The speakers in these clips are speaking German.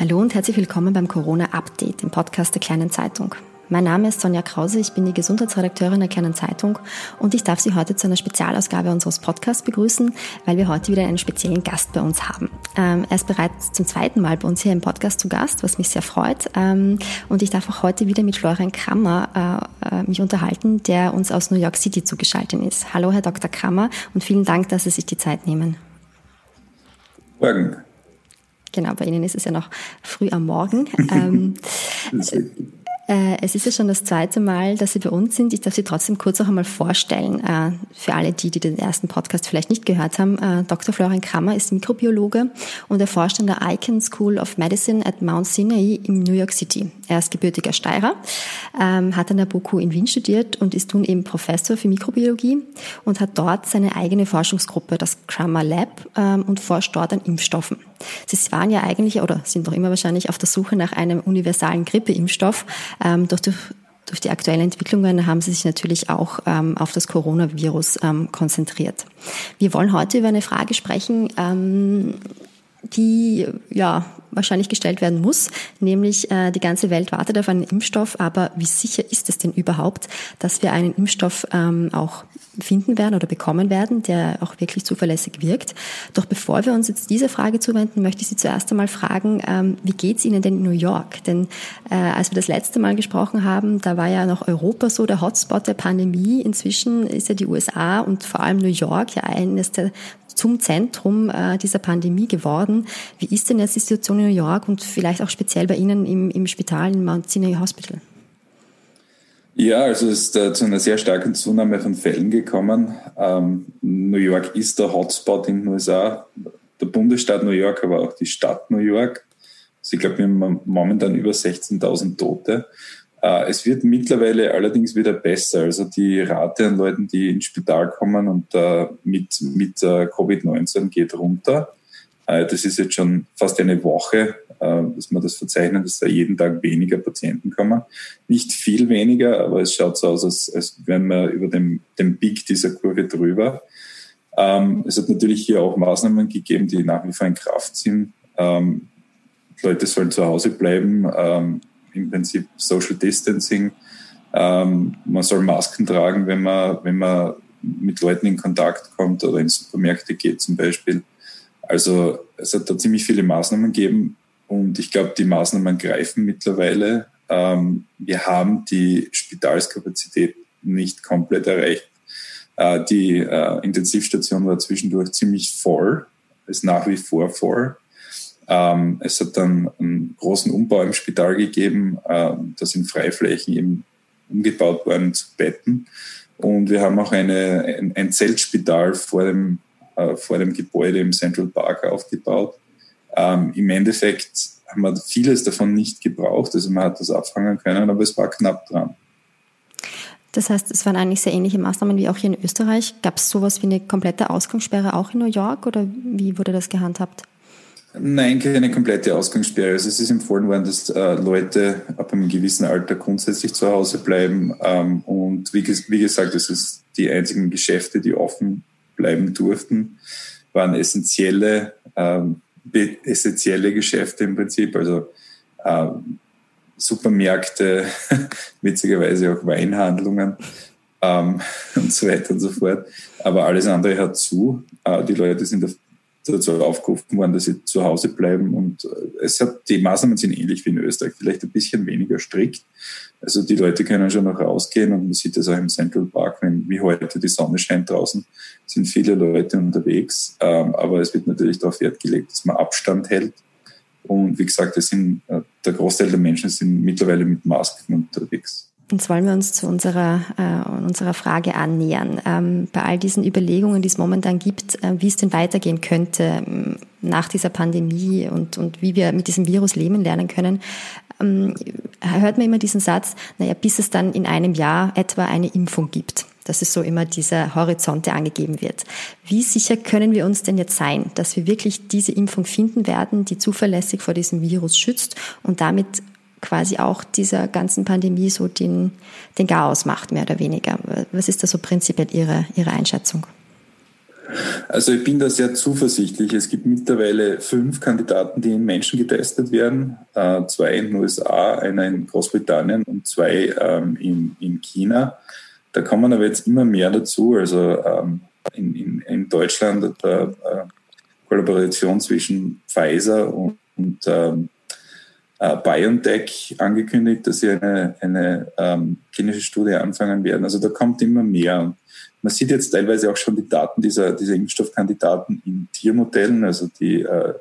Hallo und herzlich willkommen beim Corona Update, dem Podcast der Kleinen Zeitung. Mein Name ist Sonja Krause, ich bin die Gesundheitsredakteurin der Kleinen Zeitung und ich darf Sie heute zu einer Spezialausgabe unseres Podcasts begrüßen, weil wir heute wieder einen speziellen Gast bei uns haben. Ähm, er ist bereits zum zweiten Mal bei uns hier im Podcast zu Gast, was mich sehr freut. Ähm, und ich darf auch heute wieder mit Florian Krammer äh, äh, mich unterhalten, der uns aus New York City zugeschaltet ist. Hallo, Herr Dr. Krammer, und vielen Dank, dass Sie sich die Zeit nehmen. Morgen. Genau, bei Ihnen ist es ja noch früh am Morgen. Ähm, äh, es ist ja schon das zweite Mal, dass Sie bei uns sind. Ich darf Sie trotzdem kurz noch einmal vorstellen. Äh, für alle die, die den ersten Podcast vielleicht nicht gehört haben. Äh, Dr. Florian Krammer ist Mikrobiologe und er forscht an der Icahn School of Medicine at Mount Sinai in New York City. Er ist gebürtiger Steirer, ähm, hat an der BOKU in Wien studiert und ist nun eben Professor für Mikrobiologie und hat dort seine eigene Forschungsgruppe, das Krammer Lab, ähm, und forscht dort an Impfstoffen. Sie waren ja eigentlich oder sind noch immer wahrscheinlich auf der Suche nach einem universalen Grippeimpfstoff. Ähm, durch, die, durch die aktuellen Entwicklungen haben sie sich natürlich auch ähm, auf das Coronavirus ähm, konzentriert. Wir wollen heute über eine Frage sprechen, ähm, die ja wahrscheinlich gestellt werden muss, nämlich äh, die ganze Welt wartet auf einen Impfstoff, aber wie sicher ist es denn überhaupt, dass wir einen Impfstoff ähm, auch finden werden oder bekommen werden, der auch wirklich zuverlässig wirkt? Doch bevor wir uns jetzt diese Frage zuwenden, möchte ich Sie zuerst einmal fragen, ähm, wie geht es Ihnen denn in New York? Denn äh, als wir das letzte Mal gesprochen haben, da war ja noch Europa so der Hotspot der Pandemie. Inzwischen ist ja die USA und vor allem New York ja eines der zum Zentrum äh, dieser Pandemie geworden. Wie ist denn jetzt die Situation in New York und vielleicht auch speziell bei Ihnen im, im Spital in Mount Sinai Hospital? Ja, also es ist äh, zu einer sehr starken Zunahme von Fällen gekommen. Ähm, New York ist der Hotspot in den USA, der Bundesstaat New York, aber auch die Stadt New York. Also ich glaube, wir haben momentan über 16.000 Tote. Äh, es wird mittlerweile allerdings wieder besser. Also die Rate an Leuten, die ins Spital kommen und äh, mit, mit äh, Covid-19 geht runter. Das ist jetzt schon fast eine Woche, dass man das verzeichnen, dass da jeden Tag weniger Patienten kommen. Nicht viel weniger, aber es schaut so aus, als, als wären wir über dem, dem Peak dieser Kurve drüber. Ähm, es hat natürlich hier auch Maßnahmen gegeben, die nach wie vor in Kraft sind. Ähm, Leute sollen zu Hause bleiben. Im Prinzip Social Distancing. Ähm, man soll Masken tragen, wenn man, wenn man mit Leuten in Kontakt kommt oder in Supermärkte geht zum Beispiel. Also es hat da ziemlich viele Maßnahmen gegeben und ich glaube, die Maßnahmen greifen mittlerweile. Ähm, wir haben die Spitalskapazität nicht komplett erreicht. Äh, die äh, Intensivstation war zwischendurch ziemlich voll, ist nach wie vor voll. Ähm, es hat dann einen großen Umbau im Spital gegeben. Ähm, da sind Freiflächen eben umgebaut worden zu Betten. Und wir haben auch eine, ein, ein Zeltspital vor dem, äh, vor dem Gebäude im Central Park aufgebaut. Ähm, Im Endeffekt haben wir vieles davon nicht gebraucht. Also man hat das abfangen können, aber es war knapp dran. Das heißt, es waren eigentlich sehr ähnliche Maßnahmen wie auch hier in Österreich. Gab es sowas wie eine komplette Ausgangssperre auch in New York oder wie wurde das gehandhabt? Nein, keine komplette Ausgangssperre. Also es ist empfohlen worden, dass äh, Leute ab einem gewissen Alter grundsätzlich zu Hause bleiben. Ähm, und wie, wie gesagt, es ist die einzigen Geschäfte, die offen bleiben durften, waren essentielle, ähm, essentielle Geschäfte im Prinzip. Also ähm, Supermärkte, witzigerweise auch Weinhandlungen ähm, und so weiter und so fort. Aber alles andere hat zu. Äh, die Leute sind auf dazu aufgerufen worden, dass sie zu Hause bleiben. Und äh, es hat, die Maßnahmen sind ähnlich wie in Österreich, vielleicht ein bisschen weniger strikt. Also die Leute können schon noch rausgehen und man sieht das auch im Central Park, wenn wie heute die Sonne scheint draußen, sind viele Leute unterwegs. Ähm, aber es wird natürlich darauf Wert gelegt, dass man Abstand hält. Und wie gesagt, es sind, äh, der Großteil der Menschen sind mittlerweile mit Masken unterwegs. Jetzt wollen wir uns zu unserer, äh, unserer Frage annähern. Ähm, bei all diesen Überlegungen, die es momentan gibt, äh, wie es denn weitergehen könnte ähm, nach dieser Pandemie und, und wie wir mit diesem Virus leben lernen können, ähm, hört man immer diesen Satz, naja, bis es dann in einem Jahr etwa eine Impfung gibt. Das ist so immer dieser Horizont, angegeben wird. Wie sicher können wir uns denn jetzt sein, dass wir wirklich diese Impfung finden werden, die zuverlässig vor diesem Virus schützt und damit quasi auch dieser ganzen Pandemie so den, den Chaos macht, mehr oder weniger. Was ist da so prinzipiell Ihre, Ihre Einschätzung? Also ich bin da sehr zuversichtlich. Es gibt mittlerweile fünf Kandidaten, die in Menschen getestet werden. Äh, zwei in den USA, einer in Großbritannien und zwei ähm, in, in China. Da kommen aber jetzt immer mehr dazu. Also ähm, in, in, in Deutschland der äh, Kollaboration zwischen Pfizer und, und ähm, äh, BioNTech angekündigt, dass sie eine, eine ähm, klinische Studie anfangen werden. Also da kommt immer mehr. Man sieht jetzt teilweise auch schon die Daten dieser, dieser Impfstoffkandidaten in Tiermodellen. Also die, äh,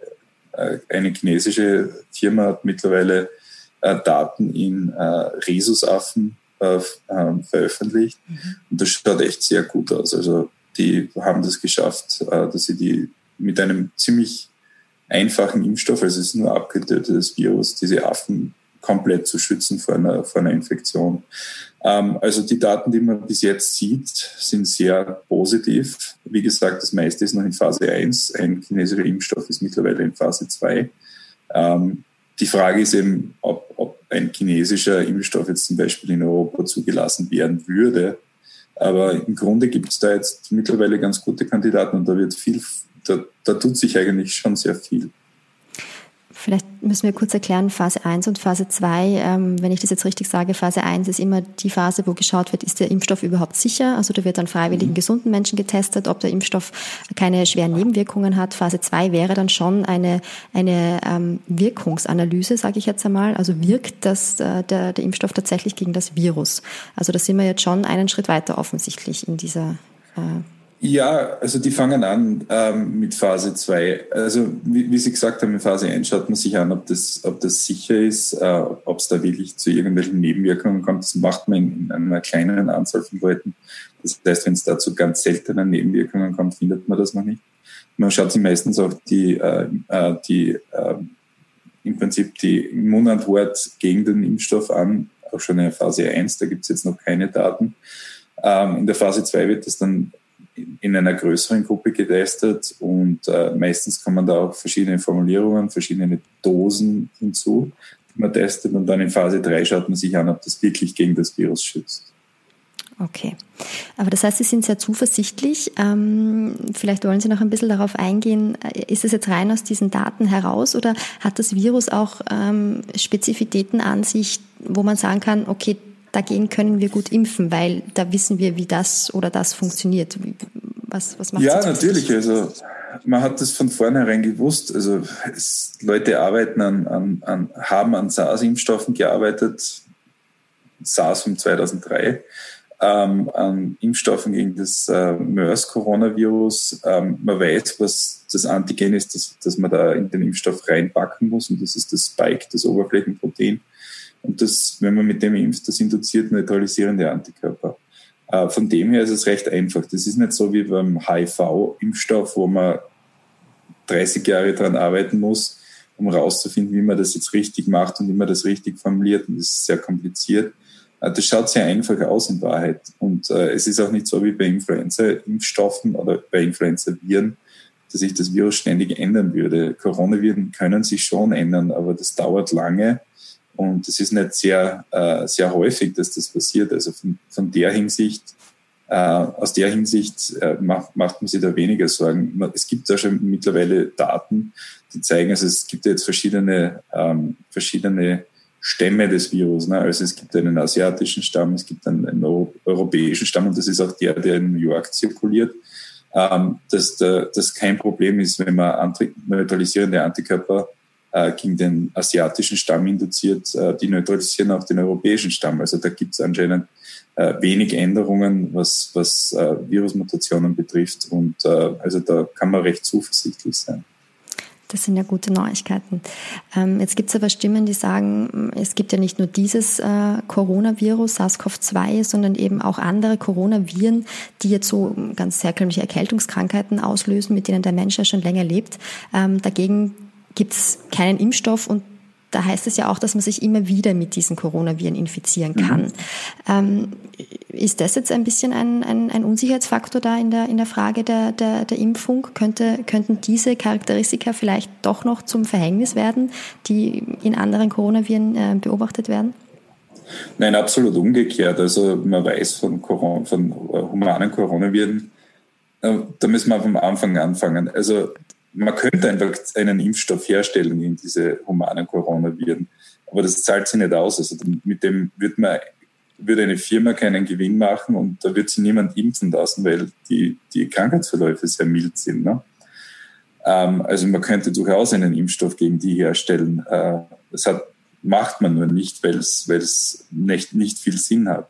äh eine chinesische Firma hat mittlerweile äh, Daten in äh, Rhesusaffen äh, ähm, veröffentlicht. Mhm. Und das schaut echt sehr gut aus. Also die haben das geschafft, äh, dass sie die mit einem ziemlich einfachen Impfstoff, also es ist nur abgetötetes Virus, diese Affen komplett zu schützen vor einer, vor einer Infektion. Ähm, also die Daten, die man bis jetzt sieht, sind sehr positiv. Wie gesagt, das meiste ist noch in Phase 1. Ein chinesischer Impfstoff ist mittlerweile in Phase 2. Ähm, die Frage ist eben, ob, ob ein chinesischer Impfstoff jetzt zum Beispiel in Europa zugelassen werden würde. Aber im Grunde gibt es da jetzt mittlerweile ganz gute Kandidaten und da wird viel da, da tut sich eigentlich schon sehr viel. Vielleicht müssen wir kurz erklären, Phase 1 und Phase 2. Ähm, wenn ich das jetzt richtig sage, Phase 1 ist immer die Phase, wo geschaut wird, ist der Impfstoff überhaupt sicher? Also da wird an freiwilligen, mhm. gesunden Menschen getestet, ob der Impfstoff keine schweren Nebenwirkungen hat. Phase 2 wäre dann schon eine, eine ähm, Wirkungsanalyse, sage ich jetzt einmal. Also wirkt das, äh, der, der Impfstoff tatsächlich gegen das Virus? Also da sind wir jetzt schon einen Schritt weiter offensichtlich in dieser äh, ja, also die fangen an ähm, mit Phase 2. Also wie, wie, Sie gesagt haben, in Phase 1 schaut man sich an, ob das, ob das sicher ist, äh, ob es da wirklich zu irgendwelchen Nebenwirkungen kommt. Das macht man in, in einer kleinen Anzahl von Leuten. Das heißt, wenn es da zu ganz seltenen Nebenwirkungen kommt, findet man das noch nicht. Man schaut sich meistens auch die, äh, äh die äh, im Prinzip die Immunantwort gegen den Impfstoff an, auch schon in Phase 1, da gibt es jetzt noch keine Daten. Ähm, in der Phase 2 wird das dann in einer größeren Gruppe getestet und äh, meistens kommen da auch verschiedene Formulierungen, verschiedene Dosen hinzu, die man testet und dann in Phase 3 schaut man sich an, ob das wirklich gegen das Virus schützt. Okay. Aber das heißt, Sie sind sehr zuversichtlich. Ähm, vielleicht wollen Sie noch ein bisschen darauf eingehen. Ist es jetzt rein aus diesen Daten heraus oder hat das Virus auch ähm, Spezifitäten an sich, wo man sagen kann, okay, dagegen können wir gut impfen, weil da wissen wir, wie das oder das funktioniert. Was, was macht Ja, natürlich. Also man hat das von vornherein gewusst. Also es, Leute arbeiten an, an, an, haben an SARS-Impfstoffen gearbeitet, SARS von 2003, ähm, an Impfstoffen gegen das äh, MERS-Coronavirus. Ähm, man weiß, was das Antigen ist, das, das man da in den Impfstoff reinpacken muss und das ist das Spike, das Oberflächenprotein. Und das, wenn man mit dem impft, das induziert neutralisierende Antikörper. Äh, von dem her ist es recht einfach. Das ist nicht so wie beim HIV-Impfstoff, wo man 30 Jahre daran arbeiten muss, um herauszufinden, wie man das jetzt richtig macht und wie man das richtig formuliert. Und das ist sehr kompliziert. Äh, das schaut sehr einfach aus in Wahrheit. Und äh, es ist auch nicht so wie bei Influenza-Impfstoffen oder bei Influenza-Viren, dass sich das Virus ständig ändern würde. Coronaviren können sich schon ändern, aber das dauert lange und es ist nicht sehr, äh, sehr häufig, dass das passiert. Also von, von der Hinsicht, äh, aus der Hinsicht äh, macht, macht man sich da weniger Sorgen. Es gibt da schon mittlerweile Daten, die zeigen, also es gibt jetzt verschiedene, ähm, verschiedene Stämme des Virus. Ne? Also es gibt einen asiatischen Stamm, es gibt einen, einen europäischen Stamm und das ist auch der, der in New York zirkuliert. Ähm, dass das kein Problem ist, wenn man neutralisierende Antikörper gegen den asiatischen Stamm induziert, äh, die neutralisieren auch den europäischen Stamm. Also da gibt es anscheinend äh, wenig Änderungen, was, was äh, Virusmutationen betrifft. Und äh, also da kann man recht zuversichtlich sein. Das sind ja gute Neuigkeiten. Ähm, jetzt gibt es aber Stimmen, die sagen, es gibt ja nicht nur dieses äh, Coronavirus, SARS-CoV-2, sondern eben auch andere Coronaviren, die jetzt so ganz herkömmliche Erkältungskrankheiten auslösen, mit denen der Mensch ja schon länger lebt. Ähm, dagegen gibt es keinen Impfstoff und da heißt es ja auch, dass man sich immer wieder mit diesen Coronaviren infizieren kann. Mhm. Ähm, ist das jetzt ein bisschen ein, ein, ein, Unsicherheitsfaktor da in der, in der Frage der, der, der Impfung? Könnte, könnten diese Charakteristika vielleicht doch noch zum Verhängnis werden, die in anderen Coronaviren äh, beobachtet werden? Nein, absolut umgekehrt. Also man weiß von, Corona, von äh, humanen Coronaviren, Da müssen wir vom Anfang anfangen. Also man könnte einfach einen Impfstoff herstellen gegen diese humanen Coronaviren, aber das zahlt sich nicht aus. Also mit dem wird man würde eine Firma keinen Gewinn machen und da wird sie niemand impfen lassen, weil die, die Krankheitsverläufe sehr mild sind. Ne? Ähm, also man könnte durchaus einen Impfstoff gegen die herstellen. Äh, das hat, macht man nur nicht, weil es nicht, nicht viel Sinn hat.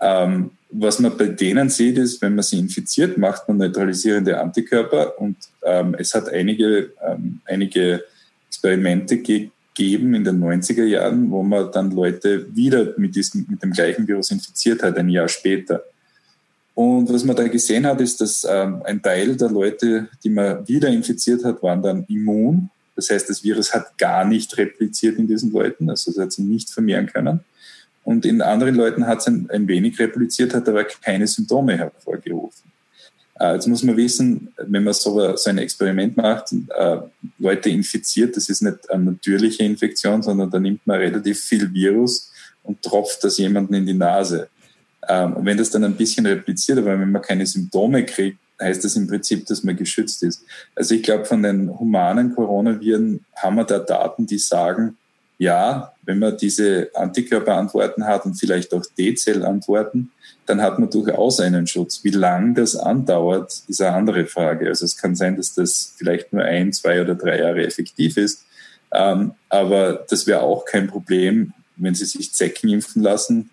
Ähm, was man bei denen sieht, ist, wenn man sie infiziert, macht man neutralisierende Antikörper und ähm, es hat einige, ähm, einige Experimente gegeben in den 90er Jahren, wo man dann Leute wieder mit, diesem, mit dem gleichen Virus infiziert hat, ein Jahr später. Und was man da gesehen hat, ist, dass ähm, ein Teil der Leute, die man wieder infiziert hat, waren dann immun. Das heißt, das Virus hat gar nicht repliziert in diesen Leuten, also es hat sie nicht vermehren können. Und in anderen Leuten hat es ein, ein wenig repliziert, hat aber keine Symptome hervorgerufen. Äh, jetzt muss man wissen, wenn man so, so ein Experiment macht, äh, Leute infiziert, das ist nicht eine natürliche Infektion, sondern da nimmt man relativ viel Virus und tropft das jemanden in die Nase. Ähm, und wenn das dann ein bisschen repliziert, aber wenn man keine Symptome kriegt, heißt das im Prinzip, dass man geschützt ist. Also ich glaube, von den humanen Coronaviren haben wir da Daten, die sagen, ja, wenn man diese Antikörperantworten hat und vielleicht auch T-Zellantworten, dann hat man durchaus einen Schutz. Wie lang das andauert, ist eine andere Frage. Also es kann sein, dass das vielleicht nur ein, zwei oder drei Jahre effektiv ist. Ähm, aber das wäre auch kein Problem, wenn Sie sich Zecken impfen lassen.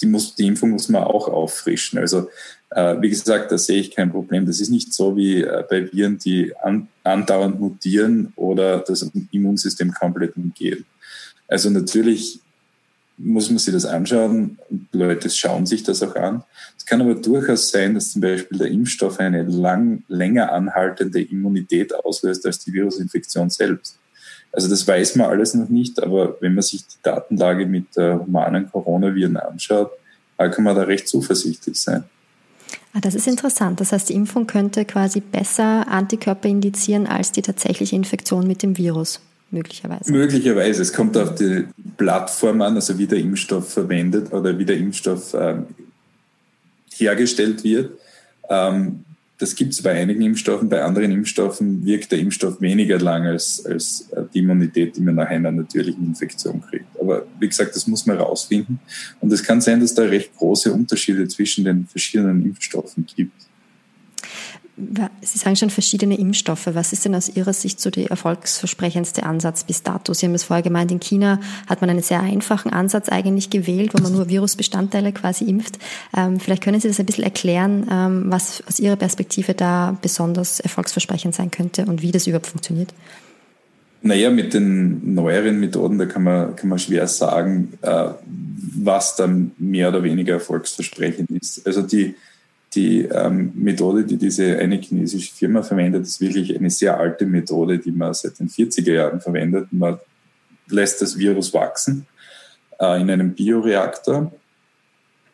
Die, muss, die Impfung muss man auch auffrischen. Also wie gesagt, da sehe ich kein Problem. Das ist nicht so wie äh, bei Viren, die an, andauernd mutieren oder das Immunsystem komplett umgehen. Also natürlich muss man sich das anschauen Leute schauen sich das auch an. Es kann aber durchaus sein, dass zum Beispiel der Impfstoff eine lang, länger anhaltende Immunität auslöst als die Virusinfektion selbst. Also das weiß man alles noch nicht, aber wenn man sich die Datenlage mit äh, humanen Coronaviren anschaut, kann man da recht zuversichtlich sein. Ah, das ist interessant. Das heißt, die Impfung könnte quasi besser Antikörper indizieren als die tatsächliche Infektion mit dem Virus, möglicherweise. Möglicherweise. Es kommt auf die Plattform an, also wie der Impfstoff verwendet oder wie der Impfstoff ähm, hergestellt wird. Ähm, das gibt es bei einigen Impfstoffen, bei anderen Impfstoffen wirkt der Impfstoff weniger lang als, als äh, die Immunität, die man nach einer natürlichen Infektion kriegt. Aber wie gesagt, das muss man rausfinden. Und es kann sein, dass da recht große Unterschiede zwischen den verschiedenen Impfstoffen gibt. Sie sagen schon verschiedene Impfstoffe. Was ist denn aus Ihrer Sicht so der erfolgsversprechendste Ansatz bis dato? Sie haben es vorher gemeint, in China hat man einen sehr einfachen Ansatz eigentlich gewählt, wo man nur Virusbestandteile quasi impft. Ähm, vielleicht können Sie das ein bisschen erklären, ähm, was aus Ihrer Perspektive da besonders erfolgsversprechend sein könnte und wie das überhaupt funktioniert. Naja, mit den neueren Methoden, da kann man, kann man schwer sagen, äh, was dann mehr oder weniger erfolgsversprechend ist. Also die, die ähm, Methode, die diese eine chinesische Firma verwendet, ist wirklich eine sehr alte Methode, die man seit den 40er Jahren verwendet. Man lässt das Virus wachsen äh, in einem Bioreaktor.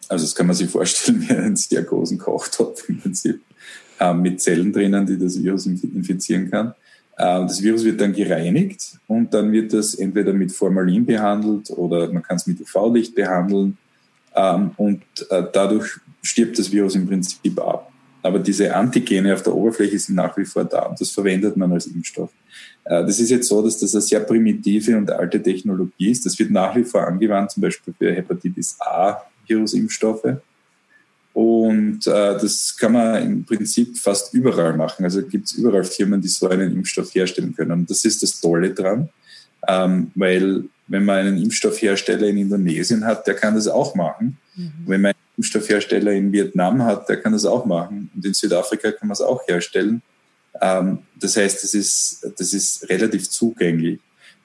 Also das kann man sich vorstellen wie einen sehr großen Kochtopf im Prinzip äh, mit Zellen drinnen, die das Virus infizieren kann. Äh, das Virus wird dann gereinigt und dann wird das entweder mit Formalin behandelt oder man kann es mit UV-Licht behandeln ähm, und äh, dadurch stirbt das Virus im Prinzip ab. Aber diese Antigene auf der Oberfläche sind nach wie vor da und das verwendet man als Impfstoff. Äh, das ist jetzt so, dass das eine sehr primitive und alte Technologie ist. Das wird nach wie vor angewandt, zum Beispiel für Hepatitis A Virusimpfstoffe. Und äh, das kann man im Prinzip fast überall machen. Also gibt es überall Firmen, die so einen Impfstoff herstellen können. Und das ist das Tolle dran, ähm, weil wenn man einen Impfstoffhersteller in Indonesien hat, der kann das auch machen. Mhm. Wenn man Impfstoffhersteller in Vietnam hat, der kann das auch machen. Und in Südafrika kann man es auch herstellen. Ähm, das heißt, das ist, das ist relativ zugänglich.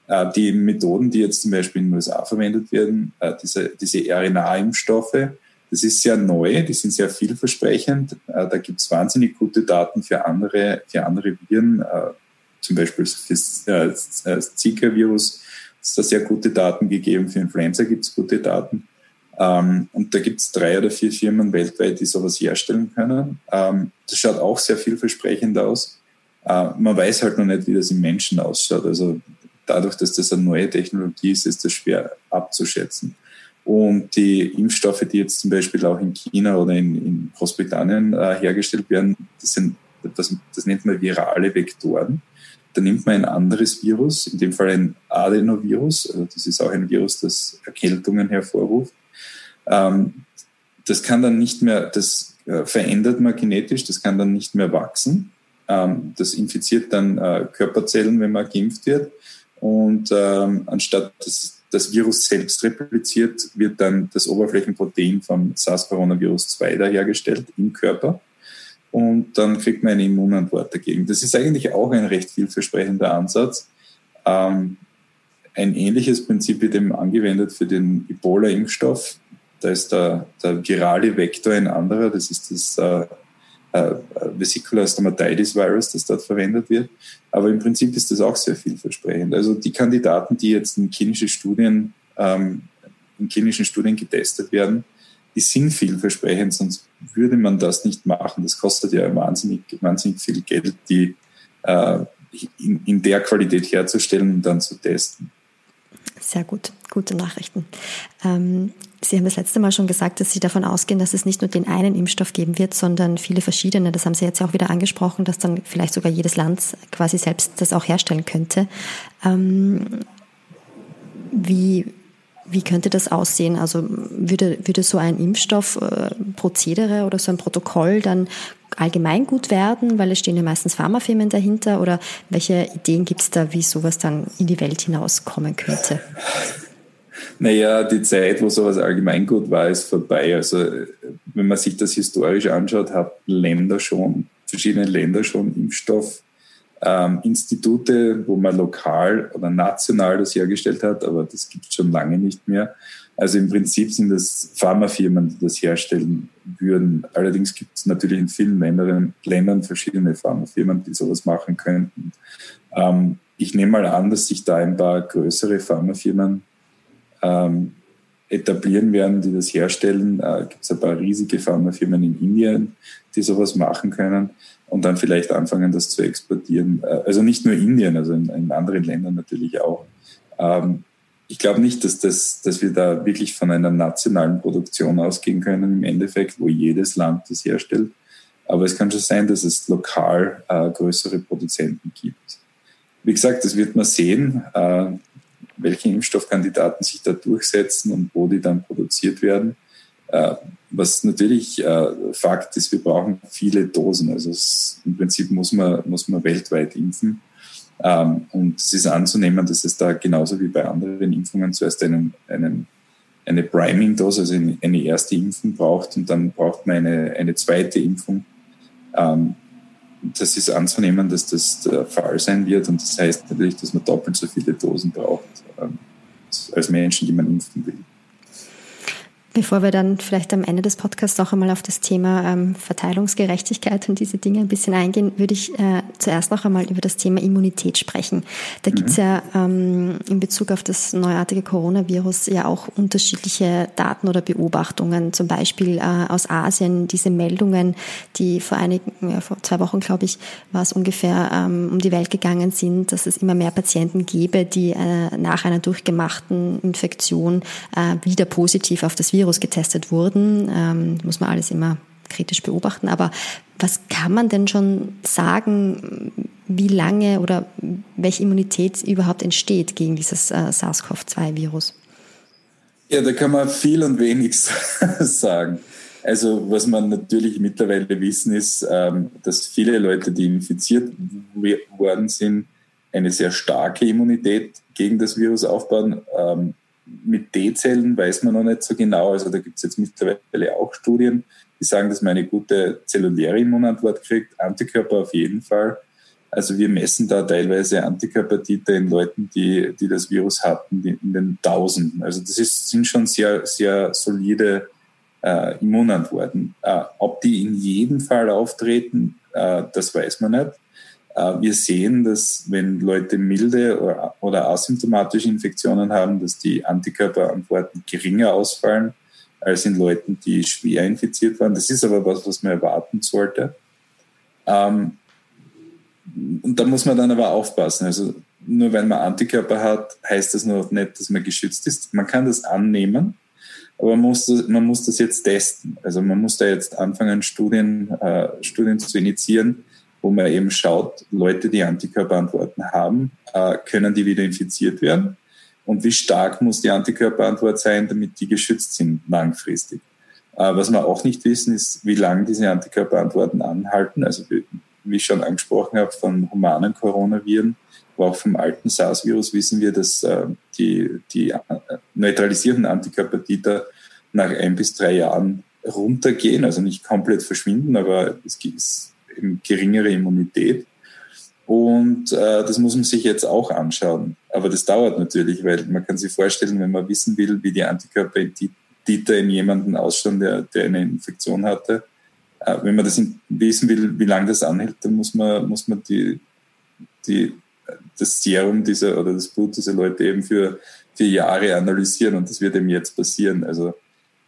Äh, die Methoden, die jetzt zum Beispiel in den USA verwendet werden, äh, diese, diese RNA-Impfstoffe, das ist sehr neu, die sind sehr vielversprechend. Äh, da gibt es wahnsinnig gute Daten für andere, für andere Viren, zum Beispiel für das Zika-Virus es da sehr gute Daten gegeben. Für Influenza gibt es gute Daten. Ähm, und da gibt es drei oder vier Firmen weltweit, die sowas herstellen können. Ähm, das schaut auch sehr vielversprechend aus. Äh, man weiß halt noch nicht, wie das im Menschen ausschaut. Also dadurch, dass das eine neue Technologie ist, ist das schwer abzuschätzen. Und die Impfstoffe, die jetzt zum Beispiel auch in China oder in, in Großbritannien äh, hergestellt werden, das sind, das, das nennt man virale Vektoren. Da nimmt man ein anderes Virus, in dem Fall ein Adenovirus, also das ist auch ein Virus, das Erkältungen hervorruft. Ähm, das kann dann nicht mehr, das äh, verändert man genetisch, das kann dann nicht mehr wachsen. Ähm, das infiziert dann äh, Körperzellen, wenn man geimpft wird. Und ähm, anstatt dass das Virus selbst repliziert, wird dann das Oberflächenprotein vom SARS-Coronavirus 2 da hergestellt im Körper. Und dann kriegt man eine Immunantwort dagegen. Das ist eigentlich auch ein recht vielversprechender Ansatz. Ähm, ein ähnliches Prinzip wird eben angewendet für den Ebola-Impfstoff. Da ist der, der virale Vektor ein anderer, das ist das äh, äh, Vesicular Stomatitis Virus, das dort verwendet wird. Aber im Prinzip ist das auch sehr vielversprechend. Also die Kandidaten, die jetzt in klinische Studien, ähm, in klinischen Studien getestet werden, die sind vielversprechend, sonst würde man das nicht machen. Das kostet ja wahnsinnig, wahnsinnig viel Geld, die äh, in, in der Qualität herzustellen und dann zu testen. Sehr gut, gute Nachrichten. Ähm, Sie haben das letzte Mal schon gesagt, dass Sie davon ausgehen, dass es nicht nur den einen Impfstoff geben wird, sondern viele verschiedene. Das haben Sie jetzt ja auch wieder angesprochen, dass dann vielleicht sogar jedes Land quasi selbst das auch herstellen könnte. Ähm, wie, wie könnte das aussehen? Also würde, würde so ein Impfstoffprozedere äh, oder so ein Protokoll dann allgemein gut werden, weil es stehen ja meistens Pharmafirmen dahinter oder welche Ideen gibt es da, wie sowas dann in die Welt hinauskommen könnte? Naja, die Zeit, wo sowas allgemeingut war, ist vorbei. Also wenn man sich das historisch anschaut, haben Länder schon, verschiedene Länder schon Impfstoff. Ähm, Institute, wo man lokal oder national das hergestellt hat, aber das gibt es schon lange nicht mehr. Also im Prinzip sind das Pharmafirmen, die das herstellen würden. Allerdings gibt es natürlich in vielen Ländern, Ländern verschiedene Pharmafirmen, die sowas machen könnten. Ähm, ich nehme mal an, dass sich da ein paar größere Pharmafirmen ähm, etablieren werden, die das herstellen. Äh, gibt es ein paar riesige Pharmafirmen in Indien, die sowas machen können und dann vielleicht anfangen, das zu exportieren. Äh, also nicht nur Indien, also in, in anderen Ländern natürlich auch. Ähm, ich glaube nicht, dass, das, dass wir da wirklich von einer nationalen Produktion ausgehen können im Endeffekt, wo jedes Land das herstellt. Aber es kann schon sein, dass es lokal äh, größere Produzenten gibt. Wie gesagt, das wird man sehen. Äh, welche Impfstoffkandidaten sich da durchsetzen und wo die dann produziert werden. Äh, was natürlich äh, Fakt ist, wir brauchen viele Dosen. Also es, im Prinzip muss man, muss man weltweit impfen. Ähm, und es ist anzunehmen, dass es da genauso wie bei anderen Impfungen zuerst einen, einen, eine Priming-Dose, also eine erste Impfung braucht und dann braucht man eine, eine zweite Impfung. Ähm, das ist anzunehmen, dass das der Fall sein wird und das heißt natürlich, dass man doppelt so viele Dosen braucht ähm, als Menschen, die man impfen will. Bevor wir dann vielleicht am Ende des Podcasts auch einmal auf das Thema ähm, Verteilungsgerechtigkeit und diese Dinge ein bisschen eingehen, würde ich äh, zuerst noch einmal über das Thema Immunität sprechen. Da mhm. gibt es ja ähm, in Bezug auf das neuartige Coronavirus ja auch unterschiedliche Daten oder Beobachtungen. Zum Beispiel äh, aus Asien diese Meldungen, die vor einigen, ja, vor zwei Wochen glaube ich, war es ungefähr ähm, um die Welt gegangen sind, dass es immer mehr Patienten gäbe, die äh, nach einer durchgemachten Infektion äh, wieder positiv auf das Virus Virus getestet wurden. Ähm, muss man alles immer kritisch beobachten. Aber was kann man denn schon sagen, wie lange oder welche Immunität überhaupt entsteht gegen dieses äh, SARS-CoV-2-Virus? Ja, da kann man viel und wenig sagen. Also was man natürlich mittlerweile wissen ist, ähm, dass viele Leute, die infiziert worden sind, eine sehr starke Immunität gegen das Virus aufbauen. Ähm, mit T-Zellen weiß man noch nicht so genau. Also da gibt es jetzt mittlerweile auch Studien, die sagen, dass man eine gute zelluläre Immunantwort kriegt, Antikörper auf jeden Fall. Also wir messen da teilweise Antikörpertiter in Leuten, die, die das Virus hatten, in den Tausenden. Also das ist, sind schon sehr, sehr solide äh, Immunantworten. Äh, ob die in jedem Fall auftreten, äh, das weiß man nicht. Äh, wir sehen, dass wenn Leute milde oder asymptomatische Infektionen haben, dass die Antikörperantworten geringer ausfallen als in Leuten, die schwer infiziert waren. Das ist aber was, was man erwarten sollte. Ähm, und da muss man dann aber aufpassen. Also nur weil man Antikörper hat, heißt das noch nicht, dass man geschützt ist. Man kann das annehmen, Aber man muss, das, man muss das jetzt testen. Also man muss da jetzt anfangen, Studien, äh, Studien zu initiieren, wo man eben schaut, Leute, die Antikörperantworten haben, äh, können die wieder infiziert werden? Und wie stark muss die Antikörperantwort sein, damit die geschützt sind langfristig? Äh, was wir auch nicht wissen, ist, wie lange diese Antikörperantworten anhalten. Also wie, ich schon angesprochen habe, von humanen Coronaviren, aber auch vom alten SARS-Virus wissen wir, dass äh, die, die neutralisierten Antikörpertiter nach ein bis drei Jahren runtergehen, also nicht komplett verschwinden, aber es gibt geringere Immunität. Und äh, das muss man sich jetzt auch anschauen. Aber das dauert natürlich, weil man kann sich vorstellen, wenn man wissen will, wie die Antikörper in jemanden ausschauen, der, der eine Infektion hatte. Äh, wenn man das wissen will, wie lange das anhält, dann muss man, muss man die, die, das Serum dieser oder das Blut dieser Leute eben für vier Jahre analysieren und das wird eben jetzt passieren. Also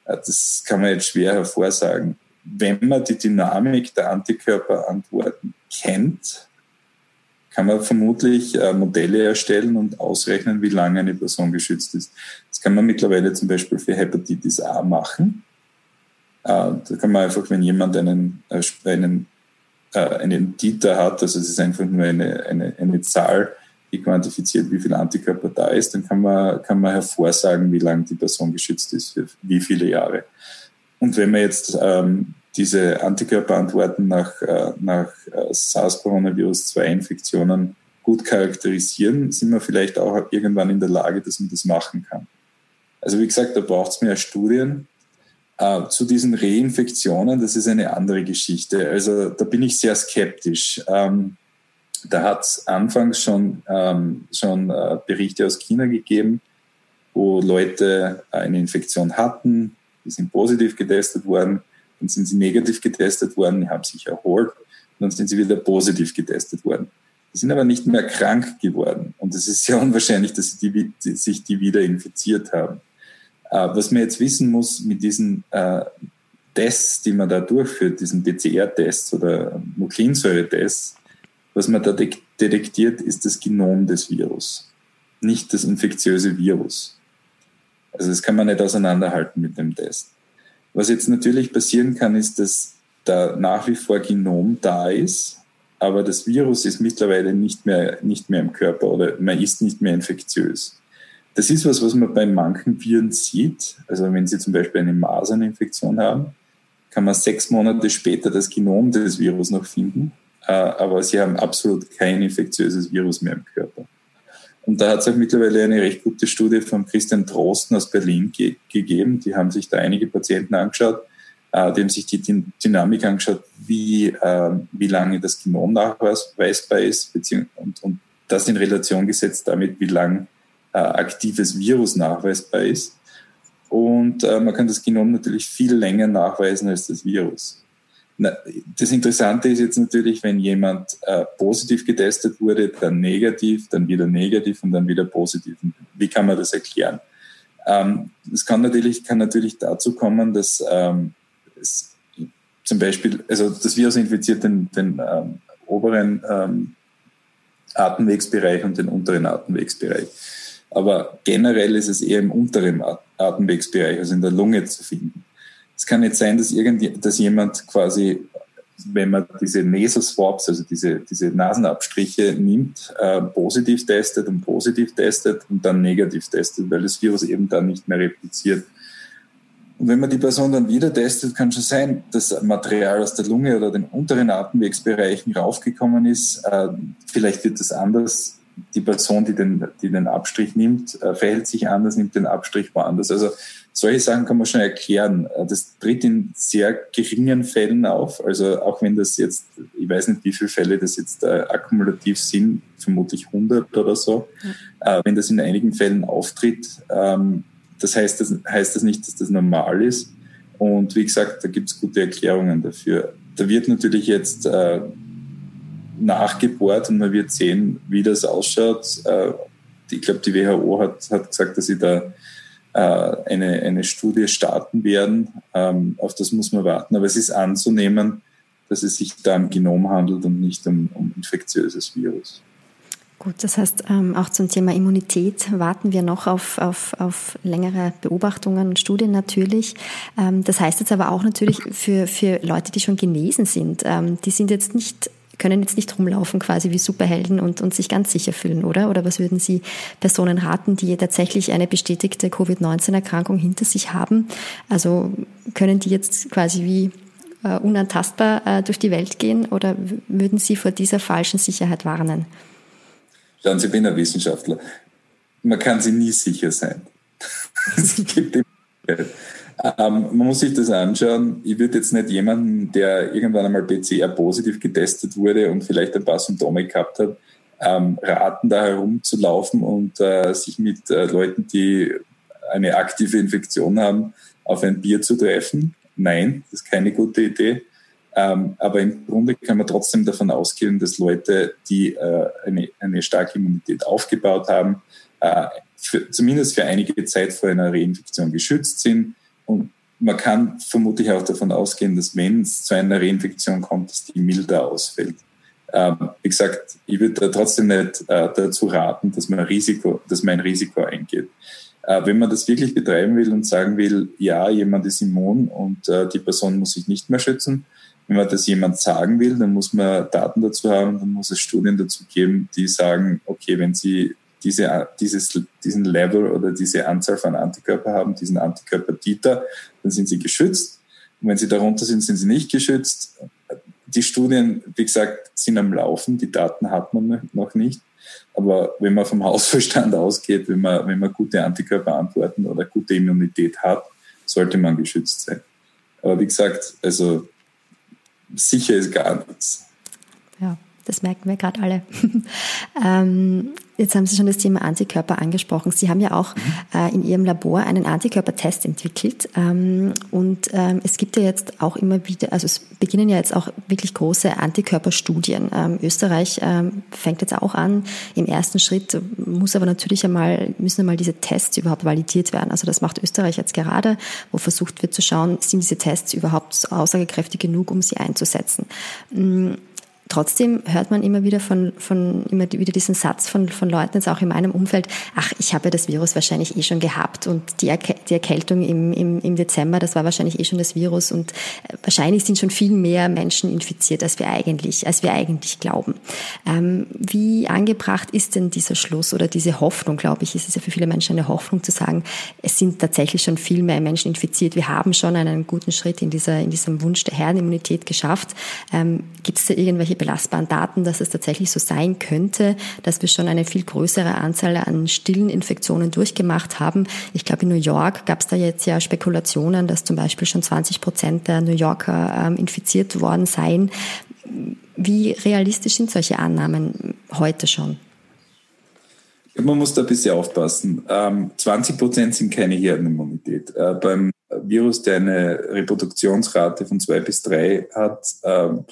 äh, das kann man jetzt schwer hervorsagen. Wenn man die Dynamik der Antikörperantworten kennt, kann man vermutlich äh, Modelle erstellen und ausrechnen, wie lange eine Person geschützt ist. Das kann man mittlerweile zum Beispiel für Hepatitis A machen. Äh, da kann man einfach, wenn jemand einen, äh, einen, einen Titer hat, also es ist einfach nur eine, eine, eine Zahl, die quantifiziert, wie viel Antikörper da ist, dann kann man, kann man hervorsagen, wie lange die Person geschützt ist, für wie viele Jahre. Und wenn man jetzt ähm, diese Antikörperantworten nach, äh, nach äh, SARS-Coronavirus-2-Infektionen gut charakterisieren, sind wir vielleicht auch irgendwann in der Lage, dass man das machen kann. Also wie gesagt, da braucht es mehr Studien. Äh, zu diesen Reinfektionen, das ist eine andere Geschichte. Also da bin ich sehr skeptisch. Ähm, da hat es anfangs schon, ähm, schon äh, Berichte aus China gegeben, wo Leute eine Infektion hatten, die sind positiv getestet worden dann sind sie negativ getestet worden, haben sich erholt und dann sind sie wieder positiv getestet worden. Die sind aber nicht mehr krank geworden und es ist sehr unwahrscheinlich, dass die, die, sich die wieder infiziert haben. Äh, was man jetzt wissen muss mit diesen äh, Tests, die man da durchführt, diesen PCR-Tests oder Nukleinsäure-Tests, was man da de detektiert, ist das Genom des Virus, nicht das infektiöse Virus. Also das kann man nicht auseinanderhalten mit dem Test. Was jetzt natürlich passieren kann, ist, dass da nach wie vor Genom da ist, aber das Virus ist mittlerweile nicht mehr, nicht mehr im Körper oder man ist nicht mehr infektiös. Das ist was, was man bei manchen Viren sieht. Also wenn Sie zum Beispiel eine Maserninfektion haben, kann man sechs Monate später das Genom des Virus noch finden, äh, aber Sie haben absolut kein infektiöses Virus mehr im Körper. Und da hat es auch mittlerweile eine recht gute Studie von Christian Drosten aus Berlin ge gegeben. Die haben sich da einige Patienten angeschaut, äh, die haben sich die Dynamik angeschaut, wie, äh, wie lange das Genom nachweisbar ist, und, und das in Relation gesetzt damit, wie lang äh, aktives Virus nachweisbar ist. Und äh, man kann das Genom natürlich viel länger nachweisen als das Virus. Das Interessante ist jetzt natürlich, wenn jemand äh, positiv getestet wurde, dann negativ, dann wieder negativ und dann wieder positiv. Wie kann man das erklären? Ähm, es kann natürlich, kann natürlich dazu kommen, dass ähm, es zum Beispiel, also das Virus infiziert den, den ähm, oberen ähm, Atemwegsbereich und den unteren Atemwegsbereich. Aber generell ist es eher im unteren Atemwegsbereich, also in der Lunge zu finden. Es kann nicht sein, dass, dass jemand quasi, wenn man diese Nasal-Swabs, also diese, diese Nasenabstriche nimmt, äh, positiv testet und positiv testet und dann negativ testet, weil das Virus eben dann nicht mehr repliziert. Und wenn man die Person dann wieder testet, kann schon sein, dass Material aus der Lunge oder den unteren Atemwegsbereichen raufgekommen ist. Äh, vielleicht wird das anders die Person, die den, die den Abstrich nimmt, äh, verhält sich anders, nimmt den Abstrich woanders. Also solche Sachen kann man schon erklären. Äh, das tritt in sehr geringen Fällen auf. Also auch wenn das jetzt, ich weiß nicht, wie viele Fälle das jetzt äh, akkumulativ sind, vermutlich 100 oder so. Ja. Äh, wenn das in einigen Fällen auftritt, ähm, das heißt, das heißt das nicht, dass das normal ist. Und wie gesagt, da gibt es gute Erklärungen dafür. Da wird natürlich jetzt äh, nachgebohrt und man wird sehen, wie das ausschaut. Äh, ich glaube, die WHO hat, hat gesagt, dass sie da äh, eine, eine Studie starten werden. Ähm, auf das muss man warten. Aber es ist anzunehmen, dass es sich da um Genom handelt und nicht um, um infektiöses Virus. Gut, das heißt, ähm, auch zum Thema Immunität warten wir noch auf, auf, auf längere Beobachtungen und Studien natürlich. Ähm, das heißt jetzt aber auch natürlich für, für Leute, die schon genesen sind, die sind jetzt nicht können jetzt nicht rumlaufen quasi wie Superhelden und, und sich ganz sicher fühlen, oder? Oder was würden Sie Personen raten, die tatsächlich eine bestätigte Covid-19-Erkrankung hinter sich haben? Also können die jetzt quasi wie äh, unantastbar äh, durch die Welt gehen oder würden Sie vor dieser falschen Sicherheit warnen? Schauen Sie, ich bin ein Wissenschaftler. Man kann sich nie sicher sein. es gibt ähm, man muss sich das anschauen. Ich würde jetzt nicht jemanden, der irgendwann einmal PCR-positiv getestet wurde und vielleicht ein paar Symptome gehabt hat, ähm, raten, da herumzulaufen und äh, sich mit äh, Leuten, die eine aktive Infektion haben, auf ein Bier zu treffen. Nein, das ist keine gute Idee. Ähm, aber im Grunde kann man trotzdem davon ausgehen, dass Leute, die äh, eine, eine starke Immunität aufgebaut haben, äh, für, zumindest für einige Zeit vor einer Reinfektion geschützt sind. Und man kann vermutlich auch davon ausgehen, dass wenn es zu einer Reinfektion kommt, dass die milder ausfällt. Ähm, wie gesagt, ich würde da trotzdem nicht äh, dazu raten, dass man, Risiko, dass man ein Risiko eingeht. Äh, wenn man das wirklich betreiben will und sagen will, ja, jemand ist immun und äh, die Person muss sich nicht mehr schützen, wenn man das jemand sagen will, dann muss man Daten dazu haben, dann muss es Studien dazu geben, die sagen, okay, wenn Sie diese, dieses, diesen Level oder diese Anzahl von Antikörper haben, diesen Antikörper-Titer, dann sind Sie geschützt. Und wenn Sie darunter sind, sind Sie nicht geschützt. Die Studien, wie gesagt, sind am Laufen, die Daten hat man noch nicht. Aber wenn man vom Hausverstand ausgeht, wenn man, wenn man gute Antikörperantworten oder gute Immunität hat, sollte man geschützt sein. Aber wie gesagt, also sicher ist gar nichts. Das merken wir gerade alle. ähm, Jetzt haben Sie schon das Thema Antikörper angesprochen. Sie haben ja auch äh, in Ihrem Labor einen Antikörpertest entwickelt. Ähm, und ähm, es gibt ja jetzt auch immer wieder, also es beginnen ja jetzt auch wirklich große Antikörperstudien. Ähm, Österreich ähm, fängt jetzt auch an. Im ersten Schritt muss aber natürlich einmal, müssen einmal diese Tests überhaupt validiert werden. Also das macht Österreich jetzt gerade, wo versucht wird zu schauen, sind diese Tests überhaupt aussagekräftig genug, um sie einzusetzen. Trotzdem hört man immer wieder von, von immer wieder diesen Satz von, von Leuten, jetzt auch in meinem Umfeld, ach, ich habe ja das Virus wahrscheinlich eh schon gehabt und die, Erke die Erkältung im, im, im Dezember, das war wahrscheinlich eh schon das Virus und äh, wahrscheinlich sind schon viel mehr Menschen infiziert, als wir eigentlich, als wir eigentlich glauben. Ähm, wie angebracht ist denn dieser Schluss oder diese Hoffnung, glaube ich, ist es ja für viele Menschen eine Hoffnung zu sagen, es sind tatsächlich schon viel mehr Menschen infiziert. Wir haben schon einen guten Schritt in dieser, in diesem Wunsch der Herdenimmunität geschafft. Ähm, Gibt es da irgendwelche belastbaren Daten, dass es tatsächlich so sein könnte, dass wir schon eine viel größere Anzahl an stillen Infektionen durchgemacht haben. Ich glaube, in New York gab es da jetzt ja Spekulationen, dass zum Beispiel schon 20 Prozent der New Yorker ähm, infiziert worden seien. Wie realistisch sind solche Annahmen heute schon? Man muss da ein bisschen aufpassen. 20 ähm, Prozent sind keine Herdenimmunität. Äh, beim Virus, der eine Reproduktionsrate von zwei bis drei hat, ähm,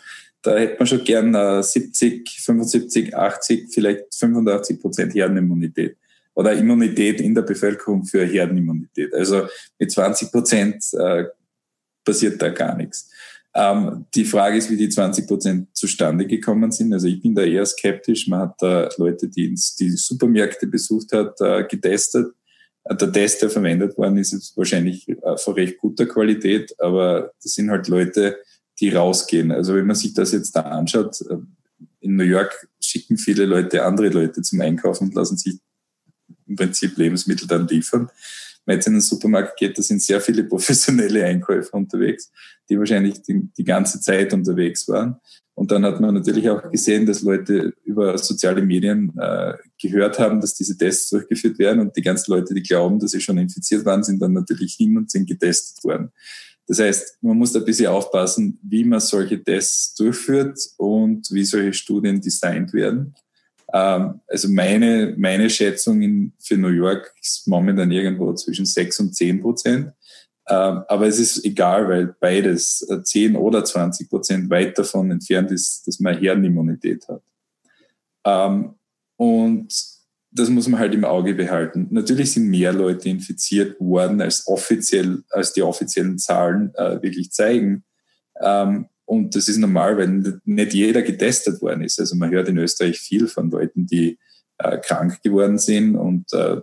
da hätte man schon gern 70, 75, 80, vielleicht 85 Prozent Herdenimmunität oder Immunität in der Bevölkerung für Herdenimmunität. Also mit 20 Prozent äh, passiert da gar nichts. Ähm, die Frage ist, wie die 20 Prozent zustande gekommen sind. Also ich bin da eher skeptisch. Man hat da Leute, die ins, die Supermärkte besucht hat, äh, getestet. Der Test, der verwendet worden ist, ist wahrscheinlich äh, von recht guter Qualität, aber das sind halt Leute, die rausgehen. Also wenn man sich das jetzt da anschaut, äh, in New York schicken viele Leute andere Leute zum Einkaufen und lassen sich im Prinzip Lebensmittel dann liefern. Wenn jetzt in den Supermarkt geht, da sind sehr viele professionelle Einkäufer unterwegs, die wahrscheinlich die, die ganze Zeit unterwegs waren. Und dann hat man natürlich auch gesehen, dass Leute über soziale Medien äh, gehört haben, dass diese Tests durchgeführt werden. Und die ganzen Leute, die glauben, dass sie schon infiziert waren, sind dann natürlich hin und sind getestet worden. Das heißt, man muss da ein bisschen aufpassen, wie man solche Tests durchführt und wie solche Studien designt werden. Ähm, also meine, meine Schätzung für New York ist momentan irgendwo zwischen 6 und 10 Prozent. Ähm, aber es ist egal, weil beides, 10 äh, oder 20 Prozent weit davon entfernt ist, dass man Herdenimmunität hat. Ähm, und das muss man halt im Auge behalten. Natürlich sind mehr Leute infiziert worden, als offiziell, als die offiziellen Zahlen äh, wirklich zeigen. Ähm, und das ist normal, weil nicht jeder getestet worden ist. Also man hört in Österreich viel von Leuten, die äh, krank geworden sind und äh,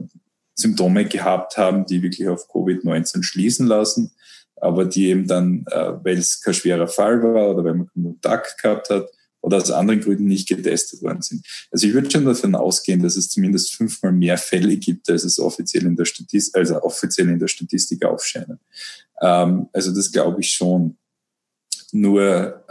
Symptome gehabt haben, die wirklich auf Covid-19 schließen lassen, aber die eben dann, äh, weil es kein schwerer Fall war oder weil man Kontakt gehabt hat, oder aus anderen Gründen nicht getestet worden sind. Also ich würde schon davon ausgehen, dass es zumindest fünfmal mehr Fälle gibt, als es offiziell in der Statistik, also offiziell in der Statistik aufscheinen. Ähm, also das glaube ich schon. Nur,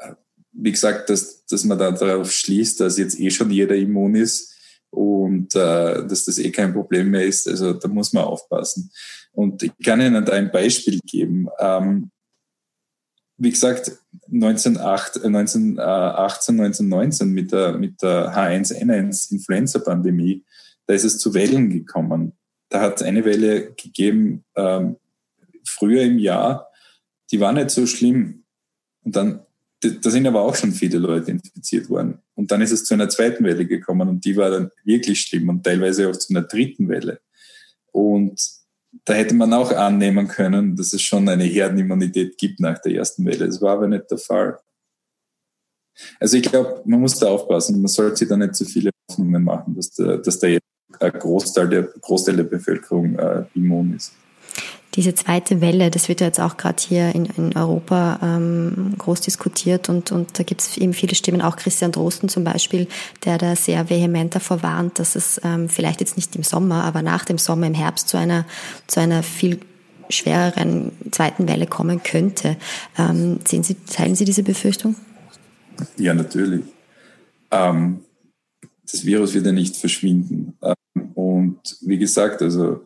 wie gesagt, dass, dass man da darauf schließt, dass jetzt eh schon jeder immun ist und äh, dass das eh kein Problem mehr ist. Also da muss man aufpassen. Und ich kann Ihnen da ein Beispiel geben. Ähm, wie gesagt, 1908, 1918, 1919 mit der, mit der H1N1 Influenza-Pandemie, da ist es zu Wellen gekommen. Da hat es eine Welle gegeben, ähm, früher im Jahr, die war nicht so schlimm. Und dann, da sind aber auch schon viele Leute infiziert worden. Und dann ist es zu einer zweiten Welle gekommen und die war dann wirklich schlimm und teilweise auch zu einer dritten Welle. Und da hätte man auch annehmen können, dass es schon eine Herdenimmunität gibt nach der ersten Welle. Das war aber nicht der Fall. Also ich glaube, man muss da aufpassen. Man sollte sich da nicht zu viele Hoffnungen machen, dass, der, dass da jetzt ein Großteil der, Großteil der Bevölkerung äh, immun ist. Diese zweite Welle, das wird ja jetzt auch gerade hier in, in Europa ähm, groß diskutiert und, und da gibt es eben viele Stimmen, auch Christian Drosten zum Beispiel, der da sehr vehement davor warnt, dass es ähm, vielleicht jetzt nicht im Sommer, aber nach dem Sommer, im Herbst zu einer, zu einer viel schwereren zweiten Welle kommen könnte. Ähm, sehen Sie, teilen Sie diese Befürchtung? Ja, natürlich. Ähm, das Virus wird ja nicht verschwinden. Ähm, und wie gesagt, also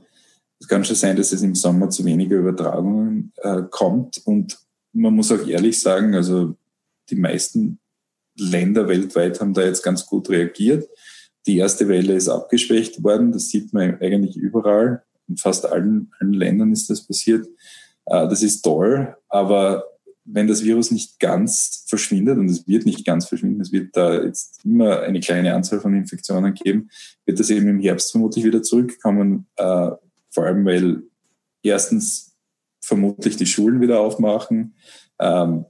es kann schon sein, dass es im Sommer zu weniger Übertragungen äh, kommt. Und man muss auch ehrlich sagen, also die meisten Länder weltweit haben da jetzt ganz gut reagiert. Die erste Welle ist abgeschwächt worden. Das sieht man eigentlich überall. In fast allen, allen Ländern ist das passiert. Äh, das ist toll. Aber wenn das Virus nicht ganz verschwindet, und es wird nicht ganz verschwinden, es wird da jetzt immer eine kleine Anzahl von Infektionen geben, wird das eben im Herbst vermutlich wieder zurückkommen, äh, vor allem, weil erstens vermutlich die Schulen wieder aufmachen. Ähm,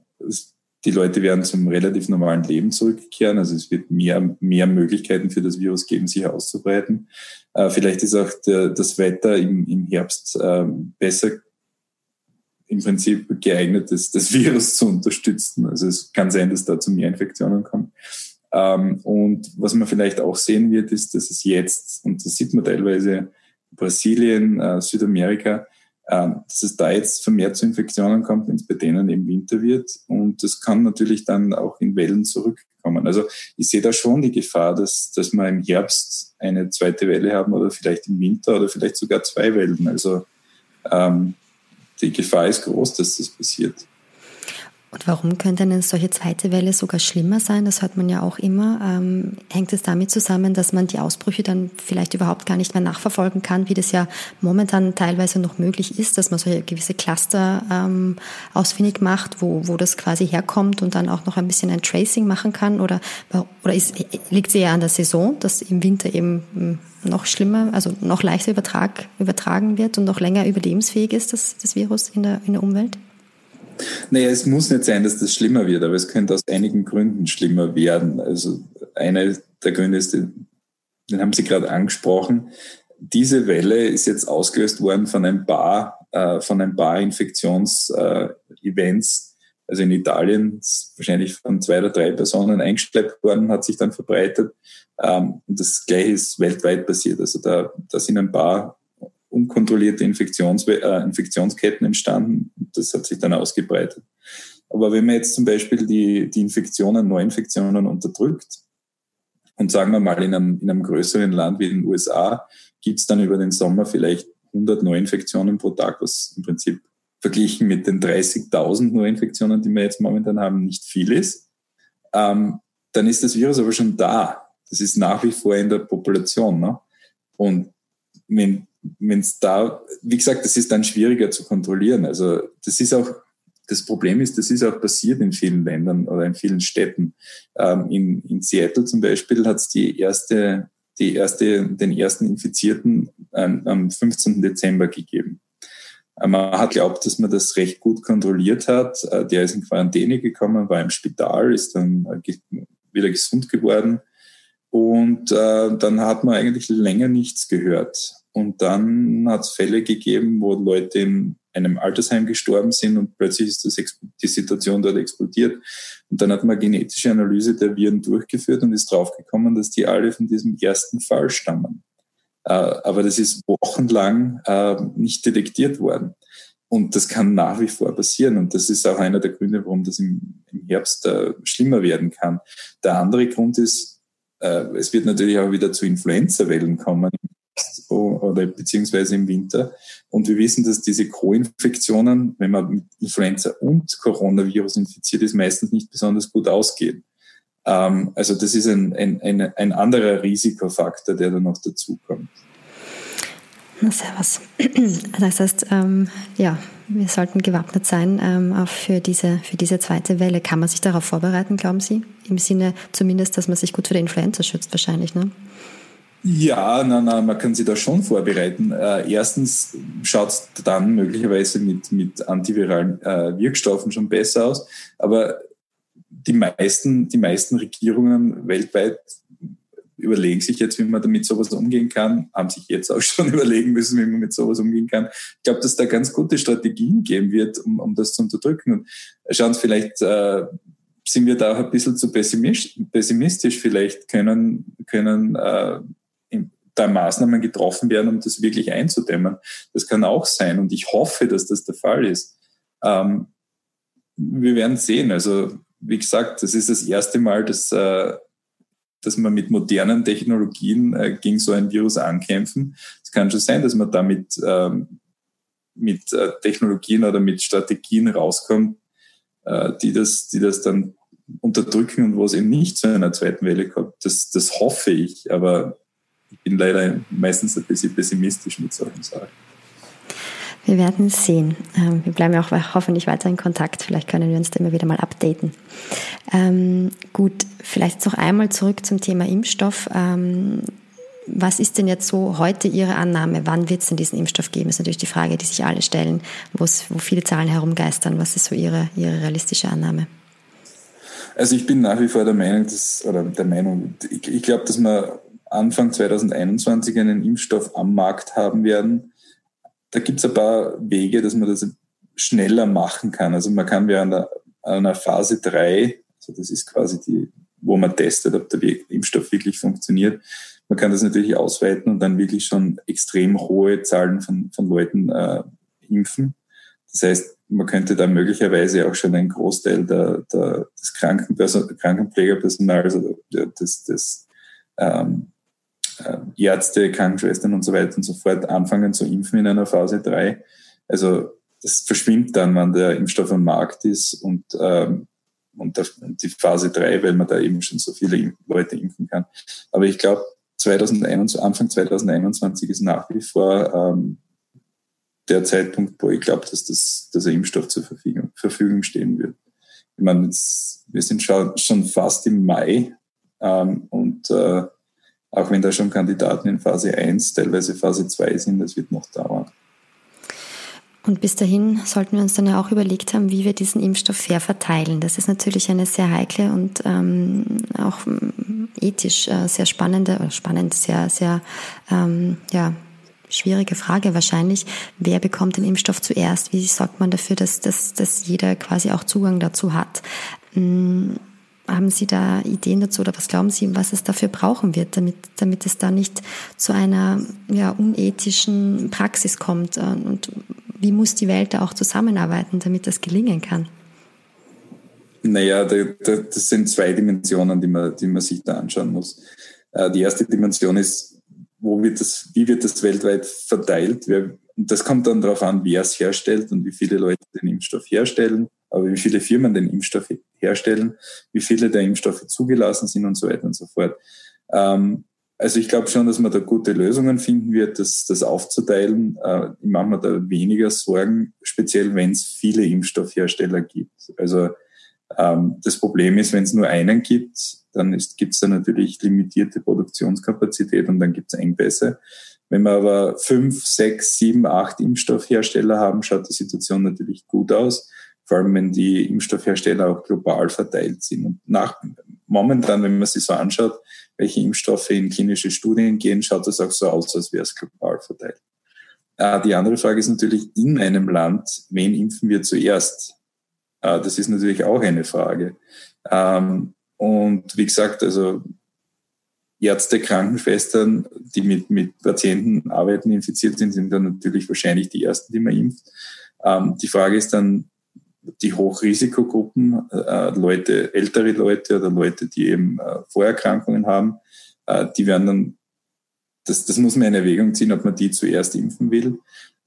die Leute werden zum relativ normalen Leben zurückkehren. Also es wird mehr, mehr Möglichkeiten für das Virus geben, sich auszubreiten. Äh, vielleicht ist auch der, das Wetter im, im Herbst äh, besser im Prinzip geeignet ist, das Virus zu unterstützen. Also es kann sein, dass da zu mehr Infektionen kommt. Ähm, und was man vielleicht auch sehen wird, ist, dass es jetzt, und das sieht man teilweise Brasilien, äh, Südamerika, äh, dass es da jetzt vermehrt zu Infektionen kommt, wenn es bei denen im Winter wird. Und das kann natürlich dann auch in Wellen zurückkommen. Also ich sehe da schon die Gefahr, dass, dass wir im Herbst eine zweite Welle haben oder vielleicht im Winter oder vielleicht sogar zwei Wellen. Also ähm, die Gefahr ist groß, dass das passiert. Und warum könnte eine solche zweite Welle sogar schlimmer sein? Das hört man ja auch immer. Ähm, hängt es damit zusammen, dass man die Ausbrüche dann vielleicht überhaupt gar nicht mehr nachverfolgen kann, wie das ja momentan teilweise noch möglich ist, dass man solche gewisse Cluster ähm, ausfindig macht, wo, wo das quasi herkommt und dann auch noch ein bisschen ein Tracing machen kann? Oder, oder ist, liegt es eher an der Saison, dass im Winter eben hm, noch schlimmer, also noch leichter übertrag, übertragen wird und noch länger überlebensfähig ist, das, das Virus in der, in der Umwelt? Naja, es muss nicht sein, dass das schlimmer wird, aber es könnte aus einigen Gründen schlimmer werden. Also einer der Gründe ist, den, haben Sie gerade angesprochen. Diese Welle ist jetzt ausgelöst worden von ein paar, äh, von ein paar Infektions-Events. Äh, also in Italien wahrscheinlich von zwei oder drei Personen eingeschleppt worden, hat sich dann verbreitet. Ähm, und das Gleiche ist weltweit passiert. Also da, da sind ein paar unkontrollierte Infektions äh, Infektionsketten entstanden. Das hat sich dann ausgebreitet. Aber wenn man jetzt zum Beispiel die, die Infektionen, Neuinfektionen unterdrückt und sagen wir mal in einem, in einem größeren Land wie den USA, gibt es dann über den Sommer vielleicht 100 Neuinfektionen pro Tag, was im Prinzip verglichen mit den 30.000 Neuinfektionen, die wir jetzt momentan haben, nicht viel ist. Ähm, dann ist das Virus aber schon da. Das ist nach wie vor in der Population. Ne? Und wenn wenn es da, wie gesagt, das ist dann schwieriger zu kontrollieren. Also das ist auch, das Problem ist, das ist auch passiert in vielen Ländern oder in vielen Städten. Ähm, in, in Seattle zum Beispiel hat es die erste, die erste, den ersten Infizierten ähm, am 15. Dezember gegeben. Äh, man hat glaubt, dass man das recht gut kontrolliert hat. Äh, der ist in Quarantäne gekommen, war im Spital, ist dann äh, wieder gesund geworden Und dann hat man eigentlich länger nichts gehört. Und dann hat es Fälle gegeben, wo Leute in einem Altersheim gestorben sind und plötzlich ist das, die Situation dort explodiert. Und dann hat man genetische Analyse der Viren durchgeführt und ist draufgekommen, dass die alle von diesem ersten Fall stammen. Äh, aber das ist wochenlang äh, nicht detektiert worden. Und das kann nach wie vor passieren. Und das ist auch einer der Gründe, warum das im, im Herbst äh, schlimmer werden kann. Der andere Grund ist, es wird natürlich auch wieder zu Influenza-Wellen kommen oder beziehungsweise im Winter. Und wir wissen, dass diese Co-Infektionen, wenn man mit Influenza und Coronavirus infiziert ist, meistens nicht besonders gut ausgehen. Ähm, also das ist ein, ein, ein, ein anderer Risikofaktor, der da noch dazukommt. Na, servus. Das heißt, ähm, ja, wir sollten gewappnet sein ähm, auch für diese, für diese zweite Welle. Kann man sich darauf vorbereiten, glauben Sie? Im Sinne zumindest, dass man sich gut vor der Influenza schützt, wahrscheinlich, ne? Ja, na, na, man kann sich da schon vorbereiten. Äh, erstens schaut es dann möglicherweise mit, mit antiviralen äh, Wirkstoffen schon besser aus. Aber die meisten, die meisten Regierungen weltweit überlegen sich jetzt, wie man damit sowas umgehen kann, haben sich jetzt auch schon überlegen müssen, wie man mit sowas umgehen kann. Ich glaube, dass da ganz gute Strategien geben wird, um, um das zu unterdrücken. Und schauen Sie, vielleicht äh, sind wir da auch ein bisschen zu pessimistisch. Vielleicht können, können äh, da Maßnahmen getroffen werden, um das wirklich einzudämmen. Das kann auch sein. Und ich hoffe, dass das der Fall ist. Ähm, wir werden sehen. Also, wie gesagt, das ist das erste Mal, dass äh, dass man mit modernen Technologien äh, gegen so ein Virus ankämpfen. Es kann schon sein, dass man damit ähm, mit äh, Technologien oder mit Strategien rauskommt, äh, die, das, die das dann unterdrücken und wo es eben nicht zu einer zweiten Welle kommt. Das, das hoffe ich, aber ich bin leider meistens ein bisschen pessimistisch mit solchen Sachen. Wir werden sehen. Ähm, wir bleiben auch hoffentlich weiter in Kontakt. Vielleicht können wir uns da immer wieder mal updaten. Ähm, gut, vielleicht noch einmal zurück zum Thema Impfstoff. Ähm, was ist denn jetzt so heute Ihre Annahme? Wann wird es denn diesen Impfstoff geben? Ist natürlich die Frage, die sich alle stellen, wo viele Zahlen herumgeistern. Was ist so Ihre, Ihre realistische Annahme? Also ich bin nach wie vor der Meinung, dass, oder der Meinung, ich, ich glaube, dass wir Anfang 2021 einen Impfstoff am Markt haben werden da gibt es ein paar Wege, dass man das schneller machen kann. Also man kann während einer, einer Phase 3, also das ist quasi die, wo man testet, ob der Impfstoff wirklich funktioniert, man kann das natürlich ausweiten und dann wirklich schon extrem hohe Zahlen von, von Leuten äh, impfen. Das heißt, man könnte da möglicherweise auch schon einen Großteil der, der, des Krankenpflegerpersonals, also des, des ähm, äh, Ärzte, Krankenschwestern und so weiter und so fort anfangen zu impfen in einer Phase 3. Also das verschwimmt dann, wenn der Impfstoff am Markt ist und, ähm, und, der, und die Phase 3, weil man da eben schon so viele Leute impfen kann. Aber ich glaube, 2021, Anfang 2021 ist nach wie vor ähm, der Zeitpunkt, wo ich glaube, dass, das, dass der Impfstoff zur Verfügung, Verfügung stehen wird. Ich meine, wir sind schon, schon fast im Mai ähm, und äh, auch wenn da schon Kandidaten in Phase 1, teilweise Phase 2 sind, das wird noch dauern. Und bis dahin sollten wir uns dann ja auch überlegt haben, wie wir diesen Impfstoff fair verteilen. Das ist natürlich eine sehr heikle und ähm, auch ähm, ethisch äh, sehr spannende, oder spannend, sehr, sehr ähm, ja, schwierige Frage wahrscheinlich. Wer bekommt den Impfstoff zuerst? Wie sorgt man dafür, dass, dass, dass jeder quasi auch Zugang dazu hat? Ähm, haben Sie da Ideen dazu oder was glauben Sie, was es dafür brauchen wird, damit, damit es da nicht zu einer ja, unethischen Praxis kommt? Und wie muss die Welt da auch zusammenarbeiten, damit das gelingen kann? Naja, das sind zwei Dimensionen, die man, die man sich da anschauen muss. Äh, die erste Dimension ist, wo wird das, wie wird das weltweit verteilt? Das kommt dann darauf an, wer es herstellt und wie viele Leute den Impfstoff herstellen aber wie viele Firmen den Impfstoff herstellen, wie viele der Impfstoffe zugelassen sind und so weiter und so fort. Ähm, also ich glaube schon, dass man da gute Lösungen finden wird, das, das aufzuteilen. Äh, ich mache mir da weniger Sorgen, speziell wenn es viele Impfstoffhersteller gibt. Also ähm, das Problem ist, wenn es nur einen gibt, dann gibt es da natürlich limitierte Produktionskapazität und dann gibt es Engpässe. Wenn wir aber fünf, sechs, sieben, acht Impfstoffhersteller haben, schaut die Situation natürlich gut aus vor allem wenn die Impfstoffhersteller auch global verteilt sind. Und nach, momentan, wenn man sich so anschaut, welche Impfstoffe in klinische Studien gehen, schaut das auch so aus, als wäre es global verteilt. Äh, die andere Frage ist natürlich in einem Land, wen impfen wir zuerst? Äh, das ist natürlich auch eine Frage. Ähm, und wie gesagt, also Ärzte, Krankenschwestern, die mit, mit Patienten arbeiten, infiziert sind, sind dann natürlich wahrscheinlich die ersten, die man impft. Ähm, die Frage ist dann, die Hochrisikogruppen, äh, Leute, ältere Leute oder Leute, die eben äh, Vorerkrankungen haben, äh, die werden dann, das, das muss man in Erwägung ziehen, ob man die zuerst impfen will.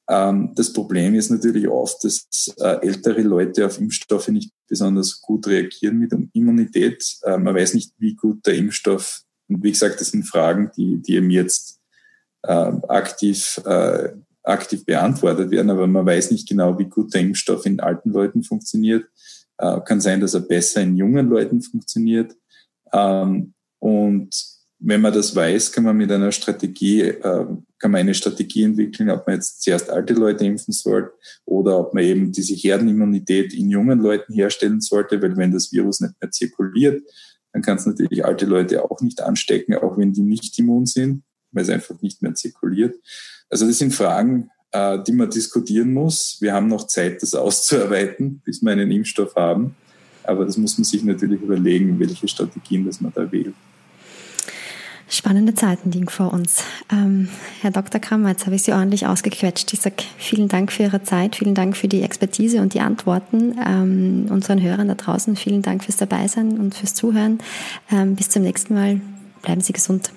Ähm, das Problem ist natürlich oft, dass äh, ältere Leute auf Impfstoffe nicht besonders gut reagieren mit Immunität. Äh, man weiß nicht, wie gut der Impfstoff, und wie gesagt, das sind Fragen, die, die eben jetzt äh, aktiv äh, aktiv beantwortet werden, aber man weiß nicht genau, wie gut der Impfstoff in alten Leuten funktioniert. Äh, kann sein, dass er besser in jungen Leuten funktioniert. Ähm, und wenn man das weiß, kann man mit einer Strategie, äh, kann man eine Strategie entwickeln, ob man jetzt zuerst alte Leute impfen sollte oder ob man eben diese Herdenimmunität in jungen Leuten herstellen sollte, weil wenn das Virus nicht mehr zirkuliert, dann kann es natürlich alte Leute auch nicht anstecken, auch wenn die nicht immun sind, weil es einfach nicht mehr zirkuliert. Also das sind Fragen, äh, die man diskutieren muss. Wir haben noch Zeit, das auszuarbeiten, bis wir einen Impfstoff haben. Aber das muss man sich natürlich überlegen, welche Strategien das man da wählt. Spannende Zeiten liegen vor uns. Ähm, Herr Dr. Krammer, jetzt habe ich Sie ordentlich ausgequetscht. Ich sage vielen Dank für Ihre Zeit, vielen Dank für die Expertise und die Antworten. Ähm, unseren Hörern da draußen vielen Dank fürs Dabeisein und fürs Zuhören. Ähm, bis zum nächsten Mal. Bleiben Sie gesund.